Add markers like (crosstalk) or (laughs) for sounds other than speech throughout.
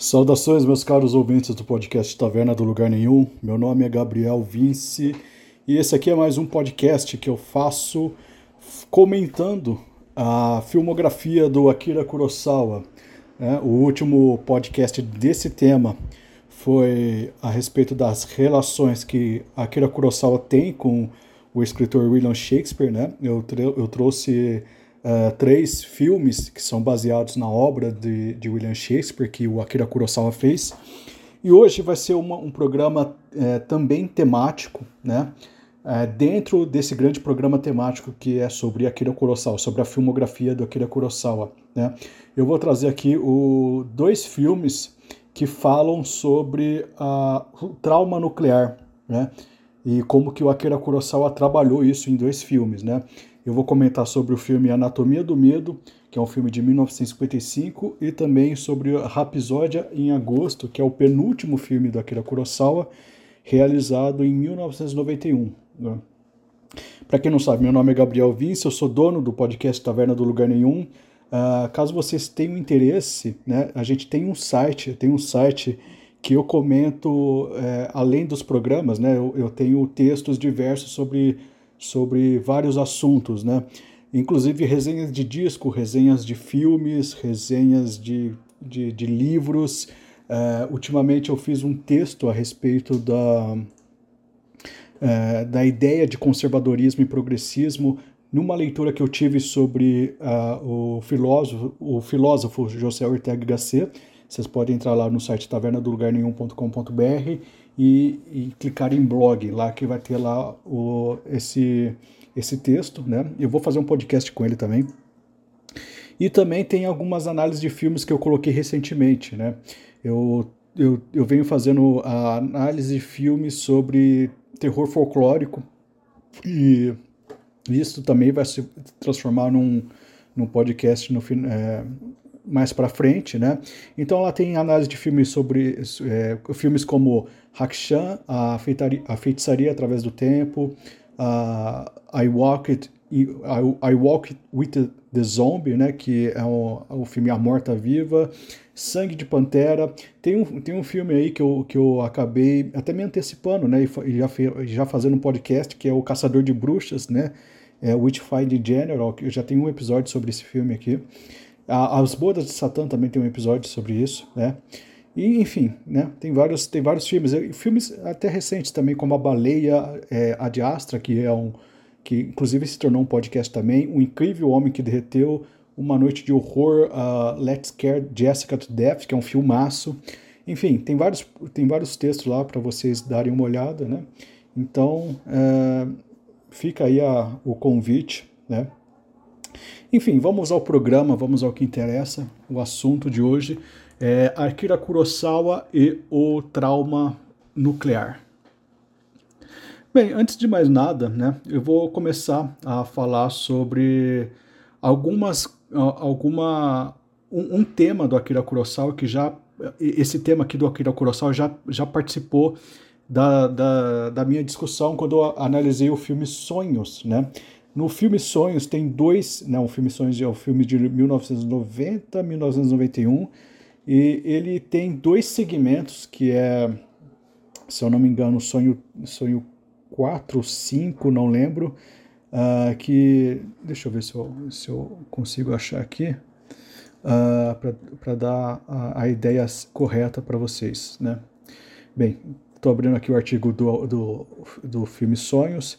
Saudações, meus caros ouvintes do podcast Taverna do Lugar Nenhum. Meu nome é Gabriel Vince e esse aqui é mais um podcast que eu faço comentando a filmografia do Akira Kurosawa. É, o último podcast desse tema foi a respeito das relações que Akira Kurosawa tem com o escritor William Shakespeare. Né? Eu, eu trouxe uh, três filmes que são baseados na obra de, de, William Shakespeare, que o Akira Kurosawa fez. E hoje vai ser uma, um programa uh, também temático, né? Uh, dentro desse grande programa temático que é sobre Akira Kurosawa, sobre a filmografia do Akira Kurosawa. Né? Eu vou trazer aqui o, dois filmes que falam sobre a, o trauma nuclear, né? E como que o Akira Kurosawa trabalhou isso em dois filmes, né? Eu vou comentar sobre o filme Anatomia do Medo, que é um filme de 1955, e também sobre Rapisódia em Agosto, que é o penúltimo filme do Akira Kurosawa, realizado em 1991. Né? Para quem não sabe, meu nome é Gabriel Vince, eu sou dono do podcast Taverna do Lugar Nenhum. Uh, caso vocês tenham interesse, né, a gente tem um site, tem um site que eu comento, é, além dos programas, né, eu, eu tenho textos diversos sobre sobre vários assuntos, né? Inclusive resenhas de disco, resenhas de filmes, resenhas de, de, de livros. Uh, ultimamente eu fiz um texto a respeito da, uh, da ideia de conservadorismo e progressismo numa leitura que eu tive sobre uh, o, filósofo, o filósofo José Ortega Gasset. Vocês podem entrar lá no site tavernadolugarnenhum.com.br e, e clicar em blog, lá que vai ter lá o, esse, esse texto, né? Eu vou fazer um podcast com ele também. E também tem algumas análises de filmes que eu coloquei recentemente, né? Eu, eu, eu venho fazendo a análise de filmes sobre terror folclórico e isso também vai se transformar num, num podcast no, é, mais para frente, né? Então lá tem análise de filmes sobre é, filmes como Hakshan, a, a feitiçaria através do tempo, a I Walk It, I, I Walk It with the Zombie, né? Que é o, filme A Morta Viva, Sangue de Pantera. Tem um, tem um filme aí que eu, que eu acabei até me antecipando, né? E já, já fazendo um podcast que é o Caçador de Bruxas, né? É Witchfind General, que eu já tenho um episódio sobre esse filme aqui. As Bodas de Satã também tem um episódio sobre isso, né? E, enfim, né? Tem vários, tem vários filmes, filmes até recentes também, como A Baleia é, Ad Astra, que é um que inclusive se tornou um podcast também, O Incrível Homem que Derreteu, Uma Noite de Horror, uh, Let's Scare Jessica to Death, que é um filmaço. Enfim, tem vários, tem vários textos lá para vocês darem uma olhada, né? Então, é, fica aí a, o convite, né? Enfim, vamos ao programa, vamos ao que interessa. O assunto de hoje é Akira Kurosawa e o trauma nuclear. Bem, antes de mais nada, né, eu vou começar a falar sobre algumas, alguma, um, um tema do Akira Kurosawa que já, esse tema aqui do Akira Kurosawa já, já participou da, da, da minha discussão quando eu analisei o filme Sonhos, né? No filme Sonhos tem dois, não, o filme Sonhos é o filme de 1990, 1991, e ele tem dois segmentos que é, se eu não me engano, Sonho, Sonho 4, 5, não lembro, uh, que, deixa eu ver se eu, se eu consigo achar aqui, uh, ah, para dar a, a, ideia correta para vocês, né? Bem, estou abrindo aqui o artigo do, do, do filme Sonhos,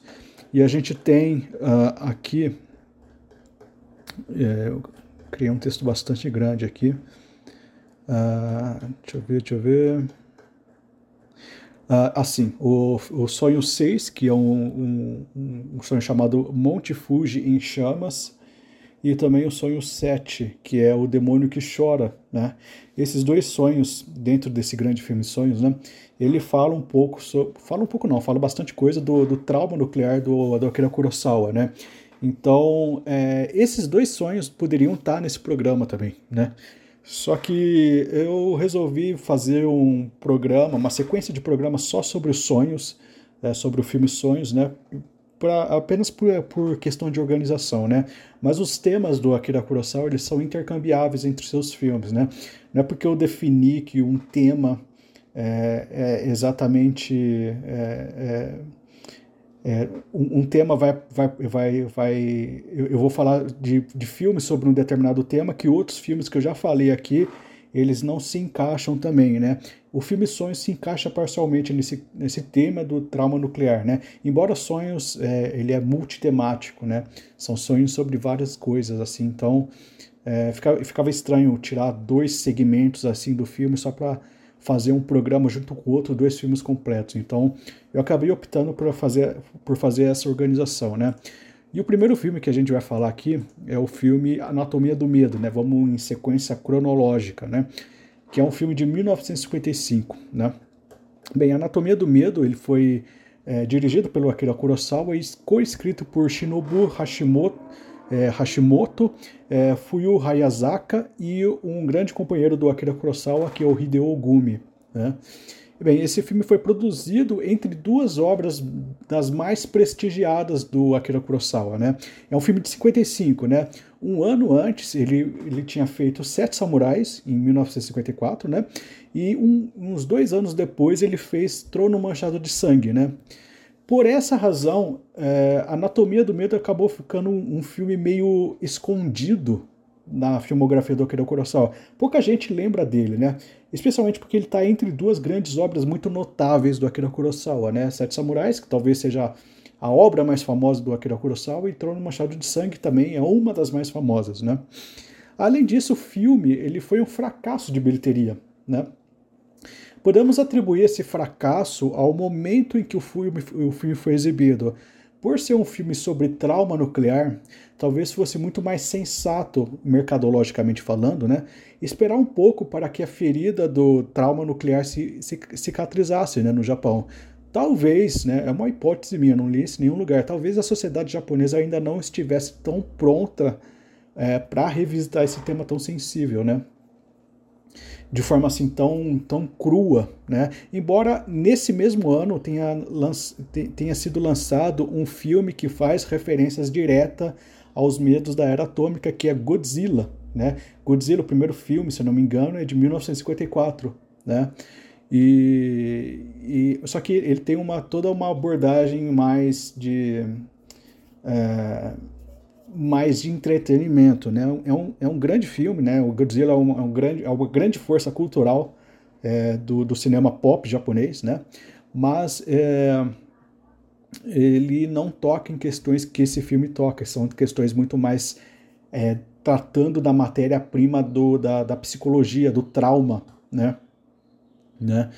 e a gente tem uh, aqui, é, eu criei um texto bastante grande aqui. Uh, deixa eu ver, deixa eu ver. Uh, assim, o, o sonho 6, que é um, um, um, sonho chamado Monte Fuji em Chamas, e também o sonho 7, que é o demônio que chora. Né? Esses dois sonhos, dentro desse grande filme Sonhos, né, ele fala um pouco, sobre, fala um pouco não, fala bastante coisa do, do trauma nuclear do, do Akira Kurosawa, né? Então, é, esses dois sonhos poderiam estar nesse programa também, né? Só que eu resolvi fazer um programa, uma sequência de programas só sobre os sonhos, é, sobre o filme Sonhos, né? Pra, apenas por, por questão de organização, né? Mas os temas do Akira Kurosawa eles são intercambiáveis entre seus filmes, né? Não é porque eu defini que um tema é, é exatamente é, é, é um, um, tema vai, vai, vai, vai eu, eu vou falar de, de filmes sobre um determinado tema que outros filmes que eu já falei aqui eles não se encaixam também, né? O filme Sonhos se encaixa parcialmente nesse, nesse tema do trauma nuclear, né? Embora Sonhos, é, ele é multitemático, né? São sonhos sobre várias coisas, assim, então é, ficava, ficava estranho tirar dois segmentos, assim, do filme só para fazer um programa junto com o outro, dois filmes completos. Então, eu acabei optando por fazer, por fazer essa organização, né? E o primeiro filme que a gente vai falar aqui é o filme Anatomia do Medo, né? Vamos em sequência cronológica, né? Que é um filme de 1955, né? Bem, Anatomia do Medo, ele foi é, dirigido pelo Akira Kurosawa e co-escrito por Shinobu Hashimoto, é, Hashimoto é, Fuyu Hayazaka e um grande companheiro do Akira Kurosawa, que é o Hideo Ogumi, né? Bem, esse filme foi produzido entre duas obras das mais prestigiadas do Akira Kurosawa, né? É um filme de 55, né? Um ano antes, ele, ele tinha feito Sete Samurais, em 1954, né? E um, uns dois anos depois, ele fez Trono Manchado de Sangue, né? Por essa razão, é, Anatomia do Medo acabou ficando um, um filme meio escondido na filmografia do Akira Kurosawa. Pouca gente lembra dele, né? Especialmente porque ele está entre duas grandes obras muito notáveis do Akira Kurosawa, né? Sete Samurais, que talvez seja a obra mais famosa do Akira Kurosawa, e Trono Machado de Sangue também é uma das mais famosas, né? Além disso, o filme ele foi um fracasso de bilheteria, né? Podemos atribuir esse fracasso ao momento em que o filme, o filme foi exibido. Por ser um filme sobre trauma nuclear, talvez fosse muito mais sensato, mercadologicamente falando, né, esperar um pouco para que a ferida do trauma nuclear se, se cicatrizasse né, no Japão. Talvez, né, é uma hipótese minha, não li isso em nenhum lugar, talvez a sociedade japonesa ainda não estivesse tão pronta é, para revisitar esse tema tão sensível, né? De forma assim tão, tão crua, né? Embora nesse mesmo ano tenha, tenha sido lançado um filme que faz referências diretas aos medos da era atômica, que é Godzilla, né? Godzilla, o primeiro filme, se eu não me engano, é de 1954, né? E, e só que ele tem uma toda uma abordagem mais de é, mais de entretenimento, né? É um, é um grande filme, né? O Godzilla é, um, é um grande, é uma grande força cultural é, do, do cinema pop japonês, né? Mas é, ele não toca em questões que esse filme toca, são questões muito mais é, tratando da matéria-prima da, da psicologia, do trauma, né? né?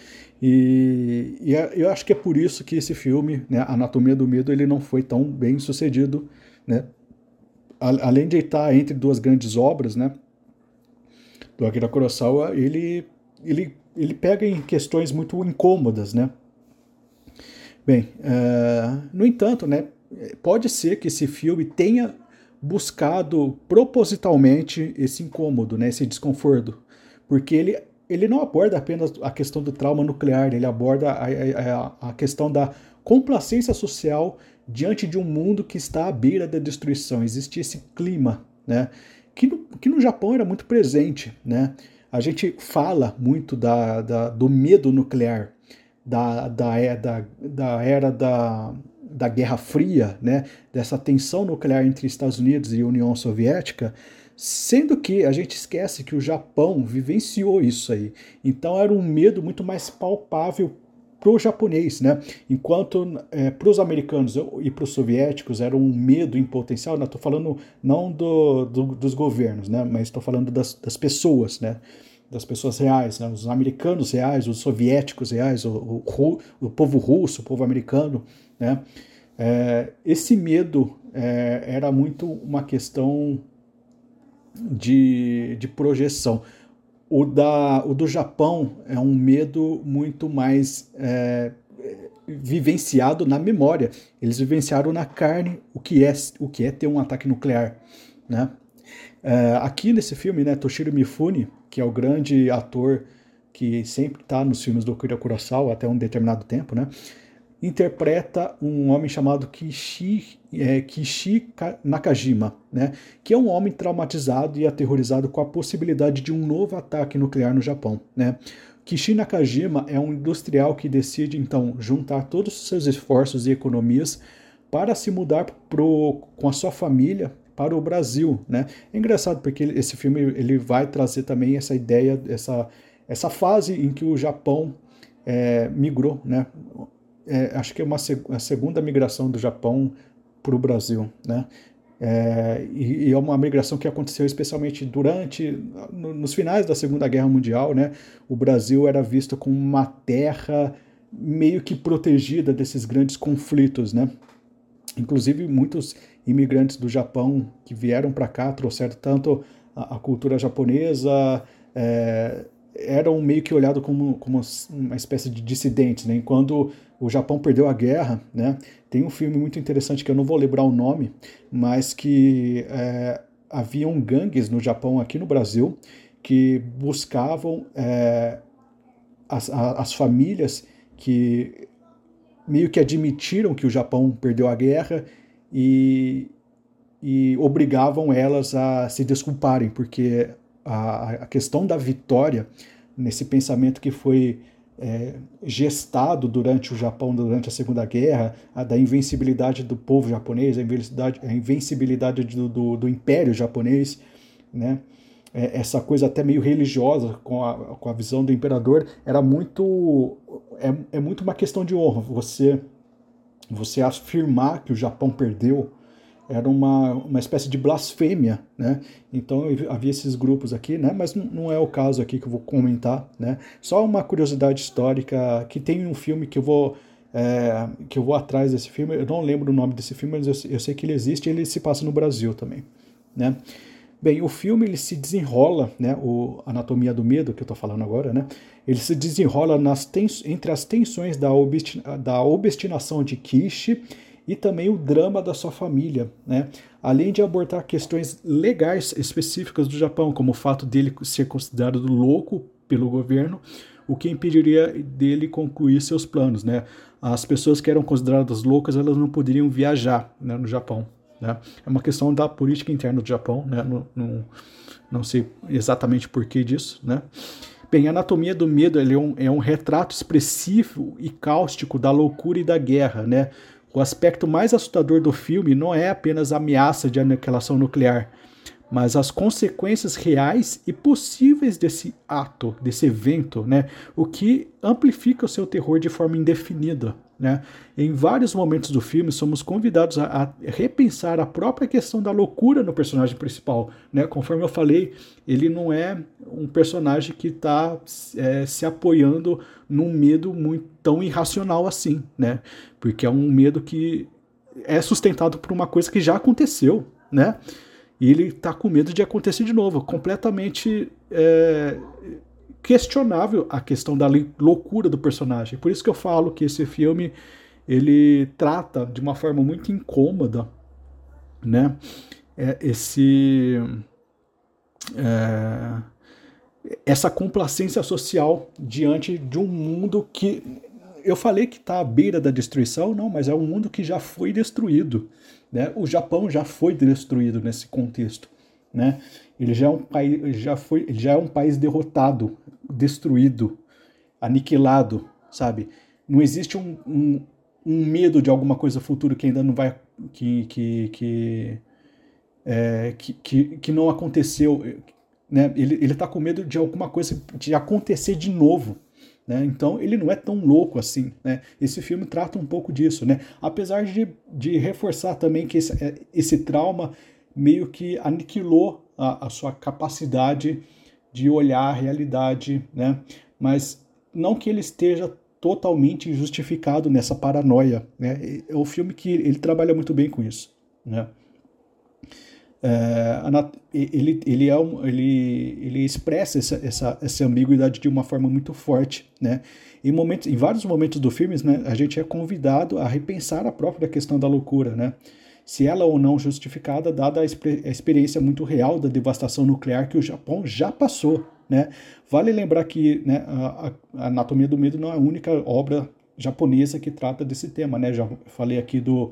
E, e, é, eu acho que é por isso que esse filme, né, Anatomia do Medo, ele não foi tão bem sucedido, né? Além de estar entre duas grandes obras, né, do Akira Kurosawa, ele, ele, ele pega em questões muito incômodas, né. Bem, uh, no entanto, né, pode ser que esse filme tenha buscado propositalmente esse incômodo, né, esse desconforto, porque ele, ele não aborda apenas a questão do trauma nuclear, ele aborda a, a, a questão da complacência social diante de um mundo que está à beira da destruição. Existe esse clima, né? Que no, que no Japão era muito presente, né? A gente fala muito da, da do medo nuclear, da, da, é, da, da era da, da Guerra Fria, né? Dessa tensão nuclear entre Estados Unidos e União Soviética, sendo que a gente esquece que o Japão vivenciou isso aí. Então era um medo muito mais palpável para o japonês, né? Enquanto é, para os americanos e para os soviéticos era um medo em potencial, estou falando não do, do, dos governos, né? Mas estou falando das, das pessoas, né? Das pessoas reais, né? os americanos reais, os soviéticos reais, o, o, o povo russo, o povo americano, né? É, esse medo é, era muito uma questão de, de projeção. O, da, o do Japão é um medo muito mais é, vivenciado na memória. Eles vivenciaram na carne o que é, o que é ter um ataque nuclear. Né? É, aqui nesse filme, né, Toshiro Mifune, que é o grande ator que sempre está nos filmes do Kira Kurosawa até um determinado tempo, né? Interpreta um homem chamado Kishi, é, Kishi Nakajima, né, que é um homem traumatizado e aterrorizado com a possibilidade de um novo ataque nuclear no Japão. Né. Kishi Nakajima é um industrial que decide então juntar todos os seus esforços e economias para se mudar pro, com a sua família para o Brasil, né? É engraçado porque esse filme ele vai trazer também essa ideia, essa, essa fase em que o Japão é, migrou, né? É, acho que é uma a segunda migração do Japão para o Brasil, né? É, e, e, é uma migração que aconteceu especialmente durante, no, nos finais da Segunda Guerra Mundial, né? O Brasil era visto como uma terra meio que protegida desses grandes conflitos, né? Inclusive muitos imigrantes do Japão que vieram para cá trouxeram tanto a, a cultura japonesa, é, eram meio que olhados como, como uma espécie de dissidentes, né? Quando o Japão perdeu a guerra, né? Tem um filme muito interessante que eu não vou lembrar o nome, mas que é, haviam gangues no Japão, aqui no Brasil, que buscavam é, as, as famílias que meio que admitiram que o Japão perdeu a guerra e, e obrigavam elas a se desculparem, porque a, a questão da vitória, nesse pensamento que foi é, gestado durante o Japão, durante a Segunda Guerra, a da invencibilidade do povo japonês, a invencibilidade, a invencibilidade do, do, do Império japonês, né? É, essa coisa até meio religiosa com a, com a visão do imperador, era muito. É, é muito uma questão de honra. Você, você afirmar que o Japão perdeu era uma, uma espécie de blasfêmia, né? Então havia esses grupos aqui, né? Mas não é o caso aqui que eu vou comentar, né? Só uma curiosidade histórica que tem um filme que eu vou é, que eu vou atrás desse filme. Eu não lembro o nome desse filme, mas eu, eu sei que ele existe. e Ele se passa no Brasil também, né? Bem, o filme ele se desenrola, né? O Anatomia do Medo que eu estou falando agora, né? Ele se desenrola nas tens, entre as tensões da, da obstinação de Kishi e também o drama da sua família, né? além de abordar questões legais específicas do Japão, como o fato dele ser considerado louco pelo governo, o que impediria dele concluir seus planos. Né? As pessoas que eram consideradas loucas elas não poderiam viajar né, no Japão. Né? É uma questão da política interna do Japão, né? não, não, sei exatamente por que disso. Né? Bem, a Anatomia do Medo é, um, é um retrato expressivo e cáustico da loucura e da guerra, né? O aspecto mais assustador do filme não é apenas a ameaça de aniquilação nuclear, mas as consequências reais e possíveis desse ato, desse evento, né? O que amplifica o seu terror de forma indefinida. Né? Em vários momentos do filme, somos convidados a, a, repensar a própria questão da loucura no personagem principal. Né? Conforme eu falei, ele não é um personagem que está é, se apoiando num medo muito tão irracional assim, né? porque é um medo que é sustentado por uma coisa que já aconteceu. Né? E ele está com medo de acontecer de novo, completamente é, questionável a questão da loucura do personagem. Por isso que eu falo que esse filme ele trata de uma forma muito incômoda, né? É, esse é, essa complacência social diante de um mundo que eu falei que está à beira da destruição, não, mas é um mundo que já foi destruído, né? O Japão já foi destruído nesse contexto, né? Ele já é um país, já foi, já é um país derrotado, destruído, aniquilado, sabe? Não existe um, um, um medo de alguma coisa futura que ainda não vai, que que que, é, que, que, que, não aconteceu, né? Ele está com medo de alguma coisa de acontecer de novo. Né? Então ele não é tão louco assim. Né? Esse filme trata um pouco disso, né? apesar de, de reforçar também que esse, é, esse trauma meio que aniquilou a, a sua capacidade de olhar a realidade, né? Mas não que ele esteja totalmente justificado nessa paranoia, né? É o filme que ele trabalha muito bem com isso, né? É, ele, ele, é um, ele, ele expressa essa, essa, essa ambiguidade de uma forma muito forte, né? Em, momentos, em vários momentos do filme, né, a gente é convidado a repensar a própria questão da loucura, né? se ela ou não justificada, dada a, experiência muito real da devastação nuclear que o Japão já passou. Né? Vale lembrar que né, a, a, Anatomia do Medo não é a única obra japonesa que trata desse tema, né? Já falei aqui do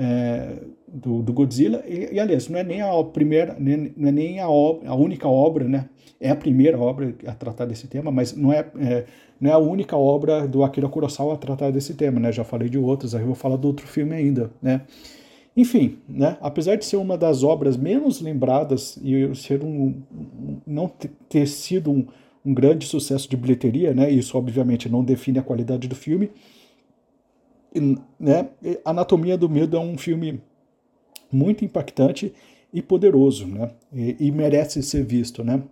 é, do, do, Godzilla. E, e, aliás não é nem a primeira nem, não é nem a, a única obra né? É a primeira obra a tratar desse tema mas não é, é, não é a única obra do Akira Kurosawa a tratar desse tema né? Já falei de outros aí eu vou falar do outro filme ainda né? Enfim né? Apesar de ser uma das obras menos lembradas e ser um não ter sido um, um grande sucesso de bilheteria né? Isso obviamente não define a qualidade do filme né, Anatomia do Medo é um filme muito impactante e poderoso, né, e, e, merece ser visto, né.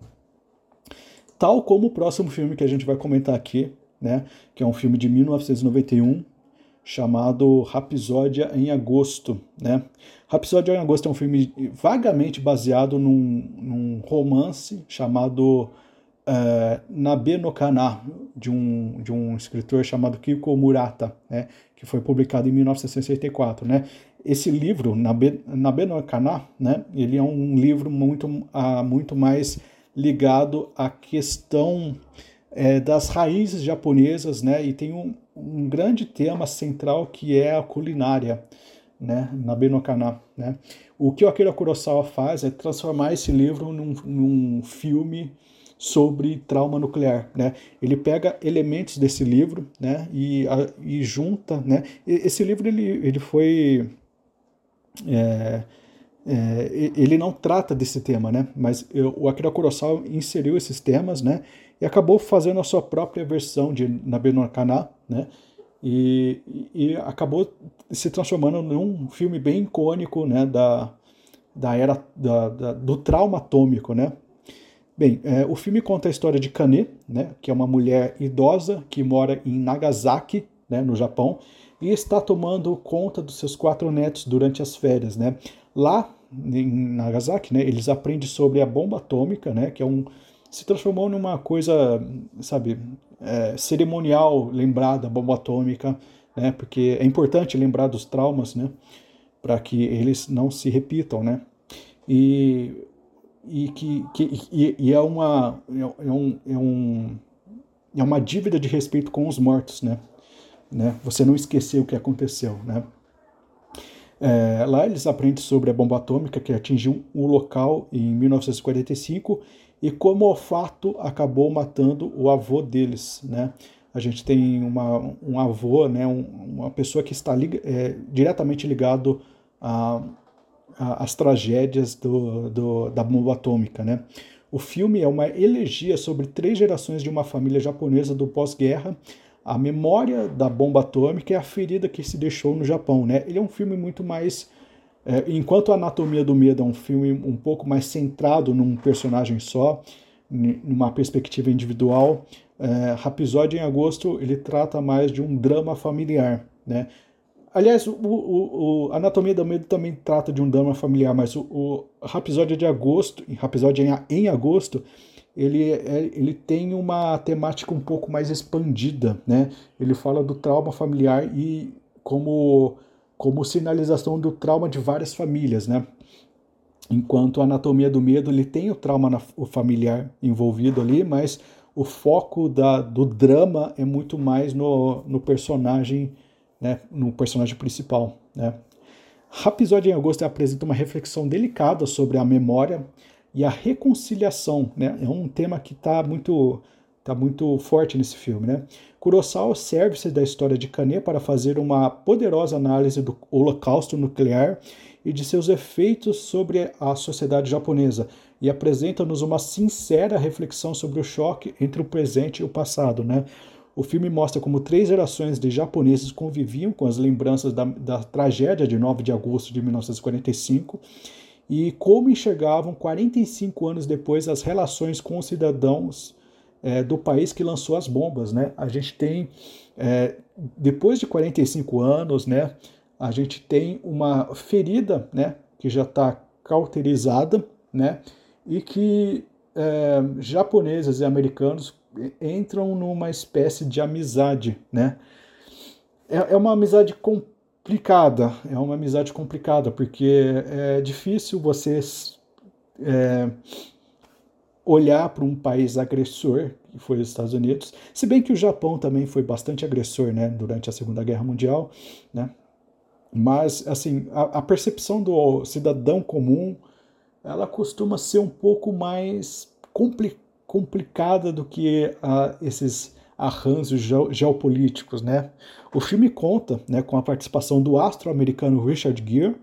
Tal como o próximo filme que a gente vai comentar aqui, né, que é um filme de 1991 chamado Rapsódia em Agosto, né. Rapsódia em Agosto é um filme vagamente baseado num, num romance chamado uh, Nabe no Kana, de um, de um escritor chamado Kiko Murata, né, que foi publicado em 1964. Né. Esse livro, no Kana, né, ele é um livro muito, uh, muito mais ligado à questão é, das raízes japonesas, né, e tem um, um grande tema central que é a culinária, né, Nabe no Kana, né. O que o Akira Kurosawa faz é transformar esse livro num, num filme sobre trauma nuclear, né? Ele pega elementos desse livro, né? E, a, e junta, né? Esse livro ele, ele foi é, é, ele não trata desse tema, né? Mas eu, o Akira Kurosawa inseriu esses temas, né? E acabou fazendo a sua própria versão de Nabeno Kana, né? E, e, acabou se transformando num filme bem icônico, né? Da, da era da, da, do trauma atômico, né? Bem, é, o filme conta a história de Kane, né, que é uma mulher idosa que mora em Nagasaki, né, no Japão, e está tomando conta dos seus quatro netos durante as férias. Né. Lá em Nagasaki, né, eles aprendem sobre a bomba atômica, né, que é um se transformou numa coisa, sabe, é, cerimonial, lembrar da bomba atômica, né, porque é importante lembrar dos traumas, né, para que eles não se repitam, né. E e que, que e, e é uma é, é, um, é, um, é uma dívida de respeito com os mortos, né? né? Você não esquecer o que aconteceu, né? É, lá eles aprendem sobre a bomba atômica que atingiu o local em 1945 e como o fato acabou matando o avô deles, né? A gente tem uma, um avô, né? Um, uma pessoa que está é, diretamente ligado a, as tragédias do, do, da bomba atômica. Né? O filme é uma elegia sobre três gerações de uma família japonesa do pós-guerra, a memória da bomba atômica e a ferida que se deixou no Japão. Né? Ele é um filme muito mais. É, enquanto a Anatomia do Medo é um filme um pouco mais centrado num personagem só, numa perspectiva individual, é, Rapisódio em Agosto ele trata mais de um drama familiar. Né? Aliás, o, o, o, Anatomia do Medo também trata de um drama familiar, mas o, o Rapisódio de Agosto, Rapisódio em, em Agosto, ele, é, ele tem uma temática um pouco mais expandida, né? Ele fala do trauma familiar e como, como sinalização do trauma de várias famílias, né? Enquanto a Anatomia do Medo, ele tem o trauma na, o familiar envolvido ali, mas o foco da, do drama é muito mais no, no personagem né, no personagem principal. Né. Rapisódia em Agosto apresenta uma reflexão delicada sobre a memória e a reconciliação. Né, é um tema que está muito, tá muito forte nesse filme. Né. Kurosawa serve-se da história de Kane para fazer uma poderosa análise do holocausto nuclear e de seus efeitos sobre a sociedade japonesa, e apresenta-nos uma sincera reflexão sobre o choque entre o presente e o passado. Né? O filme mostra como três gerações de japoneses conviviam com as lembranças da, da tragédia de 9 de agosto de 1945 e como enxergavam 45 anos depois as relações com os cidadãos é, do país que lançou as bombas. Né? A gente tem, é, depois de 45 anos, né, a gente tem uma ferida né, que já está cauterizada né, e que é, japoneses e americanos entram numa espécie de amizade, né? É, é uma amizade complicada, é uma amizade complicada, porque é difícil vocês é, olhar para um país agressor, que foi os Estados Unidos, se bem que o Japão também foi bastante agressor, né, durante a Segunda Guerra Mundial, né, mas, assim, a, a percepção do cidadão comum, ela costuma ser um pouco mais compli complicada do que uh, esses arranjos geopolíticos, né? O filme conta, né, com a participação do astro americano Richard Gere,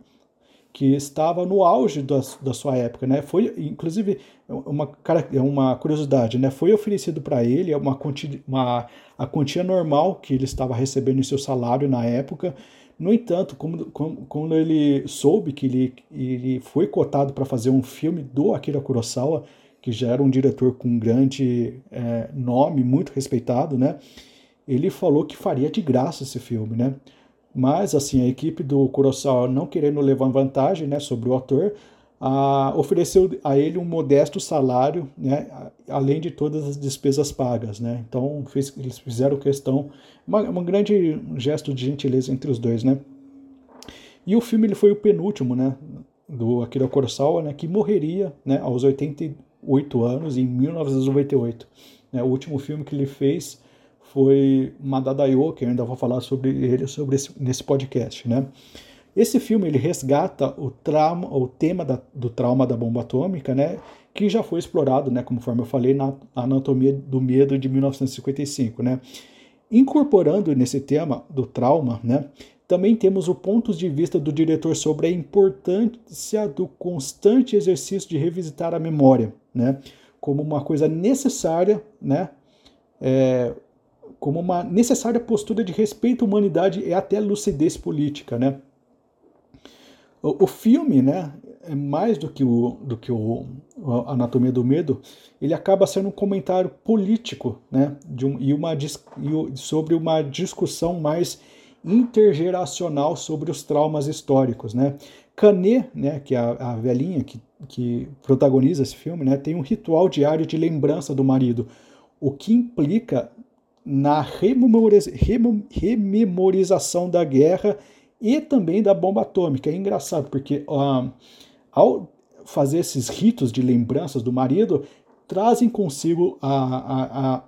que estava no auge da, da sua época, né? Foi, inclusive, uma, uma curiosidade, né? Foi oferecido para ele uma, uma, a quantia normal que ele estava recebendo em seu salário na época. No entanto, como, como, quando ele soube que ele, ele foi cotado para fazer um filme do Akira Kurosawa, que já era um diretor com um grande é, nome, muito respeitado, né? Ele falou que faria de graça esse filme, né? Mas, assim, a equipe do Kurosawa, não querendo levar vantagem né, sobre o autor, a, ofereceu a ele um modesto salário, né, além de todas as despesas pagas. Né? Então, fez, eles fizeram questão, uma, uma grande gesto de gentileza entre os dois. Né? E o filme ele foi o penúltimo né, do Akira Kurosawa, né, que morreria né, aos 88 anos, em 1998. Né, o último filme que ele fez foi Madadayo, que eu ainda vou falar sobre ele sobre esse, nesse podcast, né? Esse filme ele resgata o trauma, o tema da, do trauma da bomba atômica, né? Que já foi explorado, né? Conforme eu falei na Anatomia do Medo de 1955, né? Incorporando nesse tema do trauma, né? Também temos o ponto de vista do diretor sobre a importância do constante exercício de revisitar a memória, né? Como uma coisa necessária, né? É, como uma necessária postura de respeito à humanidade e até lucidez política, né? O, o filme, né, é mais do que o do que o Anatomia do Medo, ele acaba sendo um comentário político, né, de um, e uma e sobre uma discussão mais intergeracional sobre os traumas históricos, né? Canet, né, que é a, a velhinha que, que protagoniza esse filme, né, tem um ritual diário de lembrança do marido, o que implica na rememorização da guerra e também da bomba atômica. É engraçado, porque uh, ao fazer esses ritos de lembranças do marido, trazem consigo a, a, a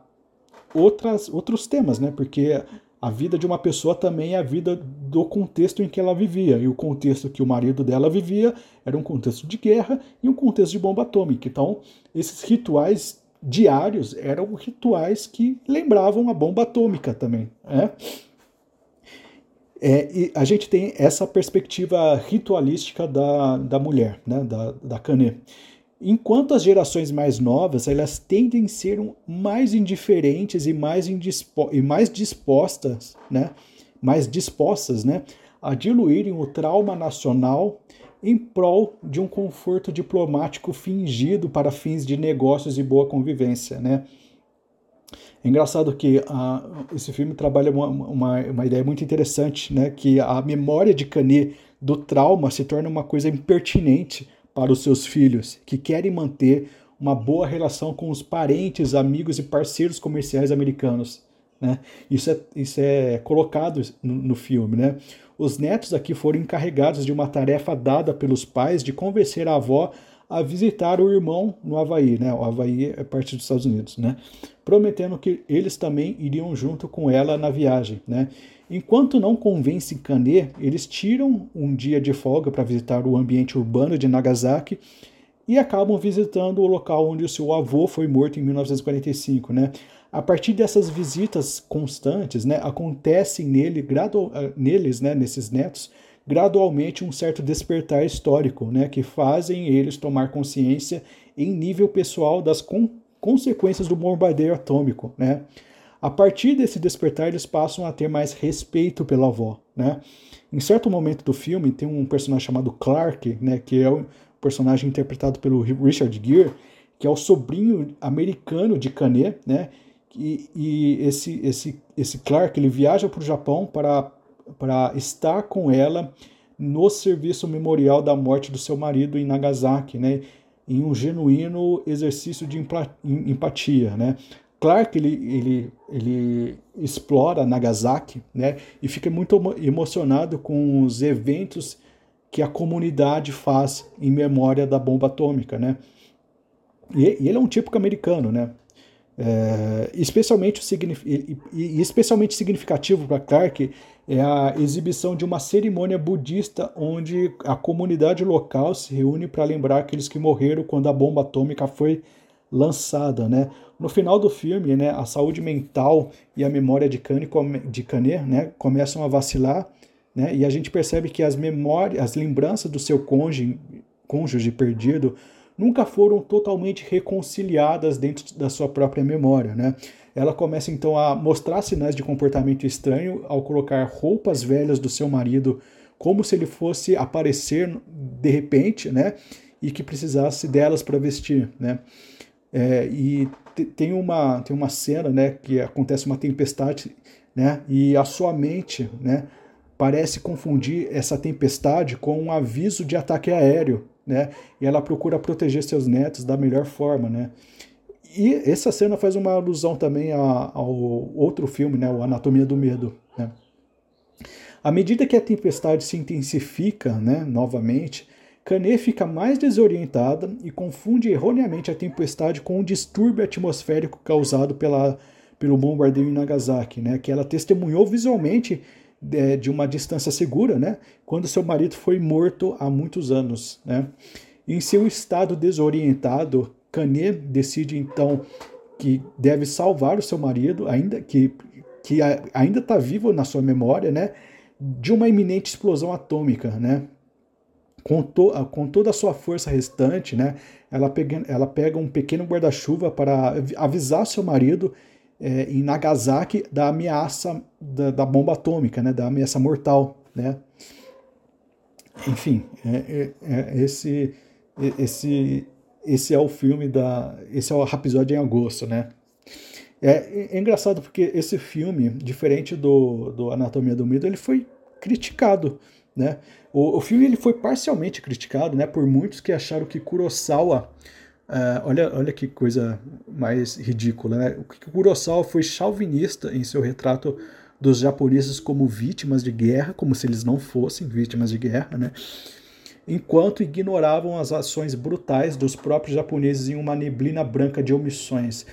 outras, outros temas, né? Porque a vida de uma pessoa também é a vida do contexto em que ela vivia. E o contexto que o marido dela vivia era um contexto de guerra e um contexto de bomba atômica. Então, esses rituais diários eram rituais que lembravam a bomba atômica também. Né? É, e a gente tem essa perspectiva ritualística da, da mulher, né, da, da Canet. Enquanto as gerações mais novas, elas tendem a ser mais indiferentes e mais, indispo e mais dispostas, né, mais dispostas, né, a diluírem o trauma nacional em prol de um conforto diplomático fingido para fins de negócios e boa convivência, né? É engraçado que uh, esse filme trabalha uma, uma, uma, ideia muito interessante, né? Que a memória de Canet do trauma se torna uma coisa impertinente para os seus filhos, que querem manter uma boa relação com os parentes, amigos e parceiros comerciais americanos. Né? Isso, é, isso é colocado no, no filme. Né? Os netos aqui foram encarregados de uma tarefa dada pelos pais de convencer a avó a visitar o irmão no Havaí, né? O Havaí é parte dos Estados Unidos, né? Prometendo que eles também iriam junto com ela na viagem, né? Enquanto não convence Kane, eles tiram um dia de folga para visitar o ambiente urbano de Nagasaki e acabam visitando o local onde o seu avô foi morto em 1945, né? A partir dessas visitas constantes, né, acontece nele, gradu, ah, neles, né, nesses netos, gradualmente um certo despertar histórico, né, que fazem eles tomar consciência em nível pessoal das con consequências do bombardeio atômico, né. A partir desse despertar, eles passam a ter mais respeito pela avó, né. Em certo momento do filme, tem um personagem chamado Clark, né, que é o personagem interpretado pelo Richard Gere, que é o sobrinho americano de Canet, né, e, e esse, esse, esse Clark ele viaja para o Japão para, para estar com ela no serviço memorial da morte do seu marido em Nagasaki, né, em um genuíno exercício de empatia. Né. Clark ele, ele, ele explora Nagasaki né, e fica muito emocionado com os eventos que a comunidade faz em memória da bomba atômica. Né. E, e ele é um típico americano, né? É, especialmente, e, e especialmente significativo para Clark é a exibição de uma cerimônia budista onde a comunidade local se reúne para lembrar aqueles que morreram quando a bomba atômica foi lançada, né? No final do filme, né, a saúde mental e a memória de Kanye, de Kanye né, começam a vacilar, né? E a gente percebe que as memórias, as lembranças do seu cônjuge, cônjuge perdido nunca foram totalmente reconciliadas dentro da sua própria memória, né? Ela começa então a mostrar sinais de comportamento estranho ao colocar roupas velhas do seu marido como se ele fosse aparecer de repente, né? E que precisasse delas para vestir, né? É, e tem uma, tem uma cena, né, que acontece uma tempestade, né, e a sua mente, né, parece confundir essa tempestade com um aviso de ataque aéreo, né? E ela procura proteger seus netos da melhor forma, né? E essa cena faz uma alusão também ao outro filme, né? O Anatomia do Medo, né? À medida que a tempestade se intensifica, né, novamente, Canet fica mais desorientada e confunde erroneamente a tempestade com o distúrbio atmosférico causado pela, pelo bombardeio em Nagasaki, né, que ela testemunhou visualmente de, de uma distância segura, né, quando seu marido foi morto há muitos anos. Né. Em seu estado desorientado, Canet decide então que deve salvar o seu marido, ainda que, que ainda está vivo na sua memória, né, de uma iminente explosão atômica, né. Com, to, com toda a sua força restante, né, ela, pega, ela pega um pequeno guarda-chuva para avisar seu marido é, em Nagasaki da ameaça da, da, bomba atômica, né, da ameaça mortal, né. Enfim, é, é, é esse, esse, esse é o filme da, esse é o episódio em agosto, né. É, é, engraçado porque esse filme, diferente do, do Anatomia do Medo, ele foi criticado, né. O, o filme ele foi parcialmente criticado, né, por muitos que acharam que Kurosawa Uh, olha, olha que coisa mais ridícula, né? O Kurosawa foi chauvinista em seu retrato dos japoneses como vítimas de guerra, como se eles não fossem vítimas de guerra, né? Enquanto ignoravam as ações brutais dos próprios japoneses em uma neblina branca de omissões.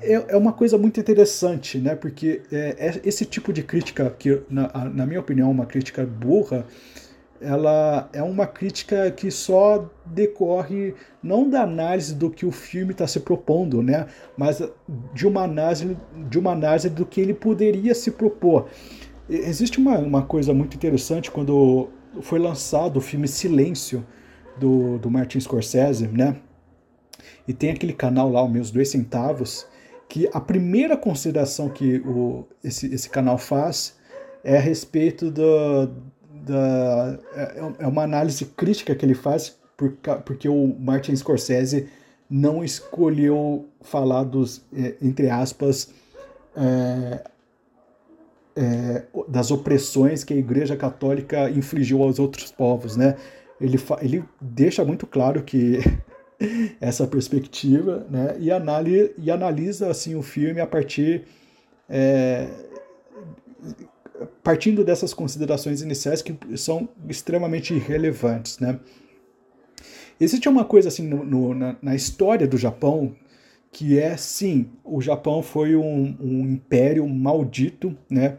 É, é uma coisa muito interessante, né? Porque é, é esse tipo de crítica, que na, na minha opinião é uma crítica burra, ela é uma crítica que só decorre não da análise do que o filme está se propondo, né, mas de uma análise de uma análise do que ele poderia se propor. Existe uma, uma coisa muito interessante quando foi lançado o filme Silêncio do, do Martin Scorsese, né? E tem aquele canal lá, os meus dois centavos, que a primeira consideração que o, esse, esse canal faz é a respeito do, da, é, é uma análise crítica que ele faz por, porque o Martin Scorsese não escolheu falar dos, é, entre aspas, é, é, das opressões que a Igreja Católica infligiu aos outros povos, né? Ele, ele deixa muito claro que (laughs) essa perspectiva, né? E, analisa, e analisa assim o filme a partir é, partindo dessas considerações iniciais que são extremamente irrelevantes, né? Existe uma coisa assim no, no, na, na, história do Japão que é, sim, o Japão foi um, um império maldito, né?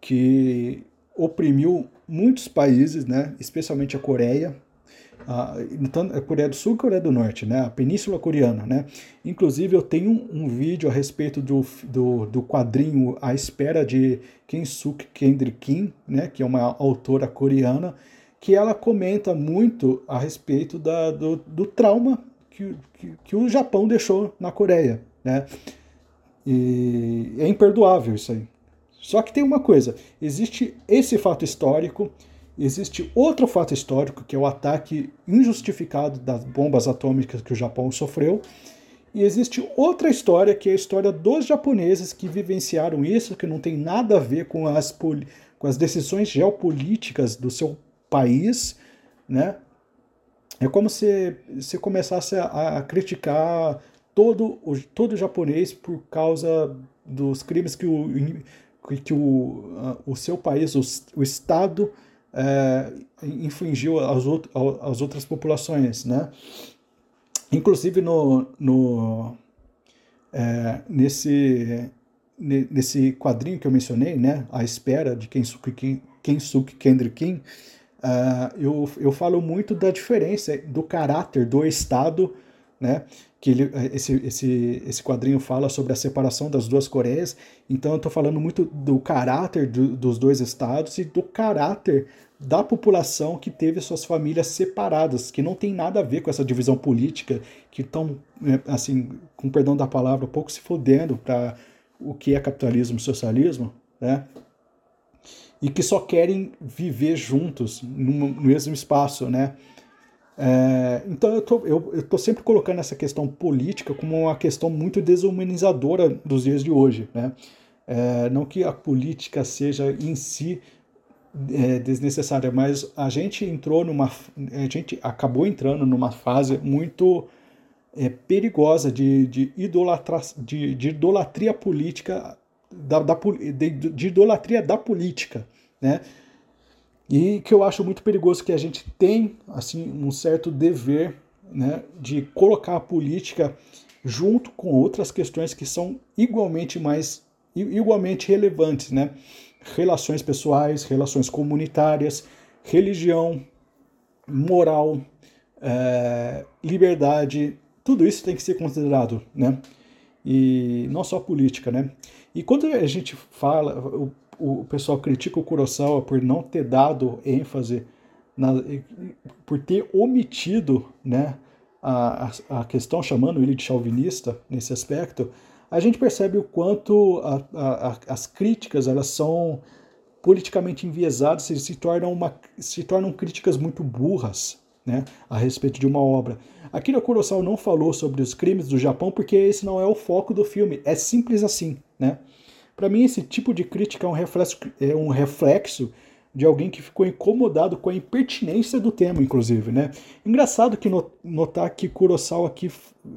Que oprimiu muitos países, né? Especialmente a Coreia, a, a Coreia do Sul e a Coreia do Norte, né? A Península Coreana, né? Inclusive eu tenho um, um vídeo a respeito do, do, do, quadrinho A Espera de Kensuke Kendrick né? Que é uma autora coreana, que ela comenta muito a respeito da, do, do trauma que, que, que o Japão deixou na Coreia, né? E é imperdoável isso aí. Só que tem uma coisa, existe esse fato histórico, Existe outro fato histórico, que é o ataque injustificado das bombas atômicas que o Japão sofreu. E existe outra história, que é a história dos japoneses que vivenciaram isso, que não tem nada a ver com as, com as decisões geopolíticas do seu país, né? É como se você começasse a, a, criticar todo o, todo japonês por causa dos crimes que o, que o, o seu país, o, o Estado, é, infligiu às, out outras populações, né? Inclusive no, no é, nesse, nesse quadrinho que eu mencionei, né, A Espera, de Kensuke, Kensuke Kendrick uh, eu, eu falo muito da diferença do caráter do Estado, né, que ele, esse, esse, esse quadrinho fala sobre a separação das duas Coreias, então eu estou falando muito do caráter do, dos dois estados e do caráter da população que teve suas famílias separadas, que não tem nada a ver com essa divisão política, que estão, né, assim, com perdão da palavra, pouco se fodendo para o que é capitalismo e socialismo, né? E que só querem viver juntos no mesmo espaço, né? É, então eu tô, eu, eu tô sempre colocando essa questão política como uma questão muito desumanizadora dos dias de hoje, né? É, não que a política seja em si é, desnecessária, mas a gente entrou numa. A gente acabou entrando numa fase muito é, perigosa de, de, idolatra, de, de idolatria política, da, da de, de, idolatria da política, né? E que eu acho muito perigoso que a gente tem assim um certo dever né, de colocar a política junto com outras questões que são igualmente mais igualmente relevantes, né? relações pessoais, relações comunitárias, religião, moral, é, liberdade, tudo isso tem que ser considerado, né? E não só política, né? E quando a gente fala, o, o pessoal critica o Kurosawa por não ter dado ênfase, na, por ter omitido, né, a, a questão, chamando ele de chauvinista nesse aspecto, a gente percebe o quanto a, a, as críticas elas são politicamente enviesadas e se tornam, uma, se tornam críticas muito burras né, a respeito de uma obra. Akira Kurosawa não falou sobre os crimes do Japão porque esse não é o foco do filme, é simples assim. Né? Para mim, esse tipo de crítica é um reflexo, é um reflexo de alguém que ficou incomodado com a impertinência do tema, inclusive, né? Engraçado que notar que Kurosawa aqui,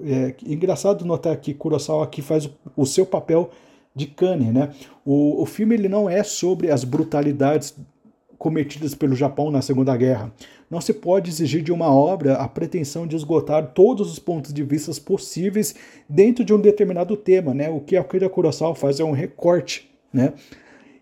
é, engraçado notar que Kurosawa aqui faz o, seu papel de Kane, né? O, o filme ele não é sobre as brutalidades cometidas pelo Japão na Segunda Guerra. Não se pode exigir de uma obra a pretensão de esgotar todos os pontos de vista possíveis dentro de um determinado tema, né? O que Akira Kurosawa faz é um recorte, né?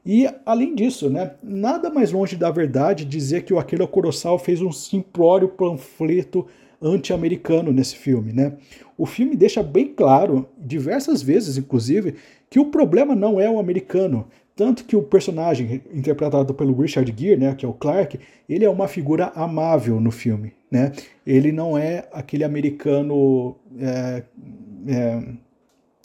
E, além disso, né, nada mais longe da verdade dizer que o Akira Kurosawa fez um simplório panfleto anti-americano nesse filme. Né? O filme deixa bem claro, diversas vezes inclusive, que o problema não é o americano. Tanto que o personagem interpretado pelo Richard Gere, né, que é o Clark, ele é uma figura amável no filme. Né? Ele não é aquele americano é, é,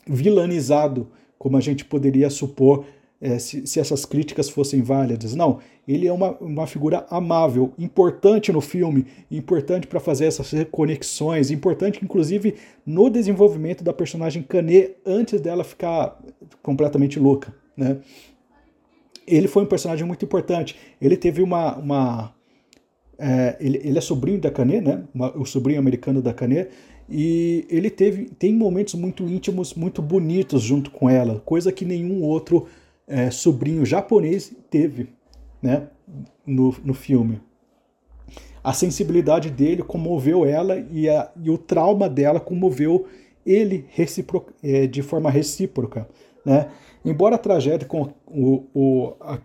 vilanizado, como a gente poderia supor é, se, se, essas críticas fossem válidas. Não, ele é uma, uma figura amável, importante no filme, importante para fazer essas conexões, importante inclusive no desenvolvimento da personagem Canet antes dela ficar completamente louca. Né? Ele foi um personagem muito importante. Ele teve uma. uma é, ele, ele, é sobrinho da Canet, né? Uma, o sobrinho americano da Canet, e ele teve tem momentos muito íntimos, muito bonitos junto com ela, coisa que nenhum outro é, sobrinho japonês teve né, no, no filme. A sensibilidade dele comoveu ela e, a, e o trauma dela comoveu ele é, de forma recíproca. Né? Embora a tragédia com o, o, a,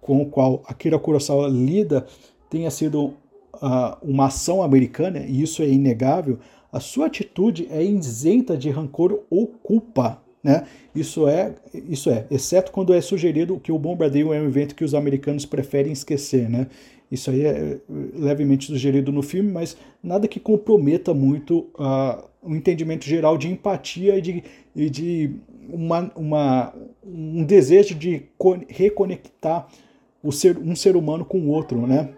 com o qual Akira Kurosawa lida tenha sido uh, uma ação americana, e isso é inegável, a sua atitude é isenta de rancor ou culpa né? Isso é, isso é, exceto quando é sugerido que o bombardeio é um evento que os americanos preferem esquecer, né? Isso aí é levemente sugerido no filme, mas nada que comprometa muito uh, o entendimento geral de empatia e de, e de uma, uma, um desejo de reconectar o ser, um ser humano com o outro, né?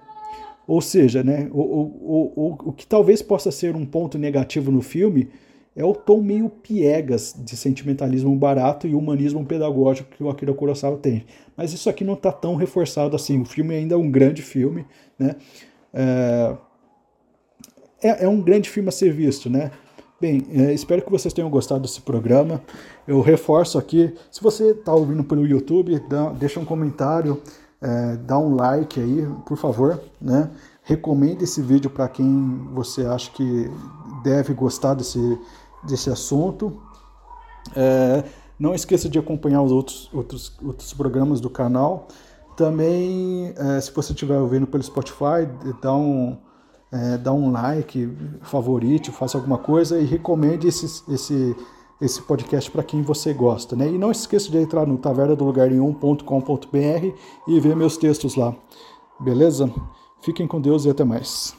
Ou seja, né, o, o, o, o que talvez possa ser um ponto negativo no filme é o tom meio piegas de sentimentalismo barato e humanismo pedagógico que o Akira Kurosawa tem. Mas isso aqui não está tão reforçado assim. O filme ainda é um grande filme, né? É, é, é um grande filme a ser visto, né? Bem, é, espero que vocês tenham gostado desse programa. Eu reforço aqui, se você está ouvindo pelo YouTube, dá, deixa um comentário, é, dá um like aí, por favor, né? Recomende esse vídeo para quem você acha que deve gostar desse, desse assunto. É, não esqueça de acompanhar os outros, outros, outros programas do canal. Também, é, se você estiver ouvindo pelo Spotify, dá um, é, dá um like, favorite, faça alguma coisa e recomende esse, esse, esse podcast para quem você gosta. Né? E não esqueça de entrar no tavernadolugarnenhum.com.br e ver meus textos lá. Beleza? Fiquem com Deus e até mais.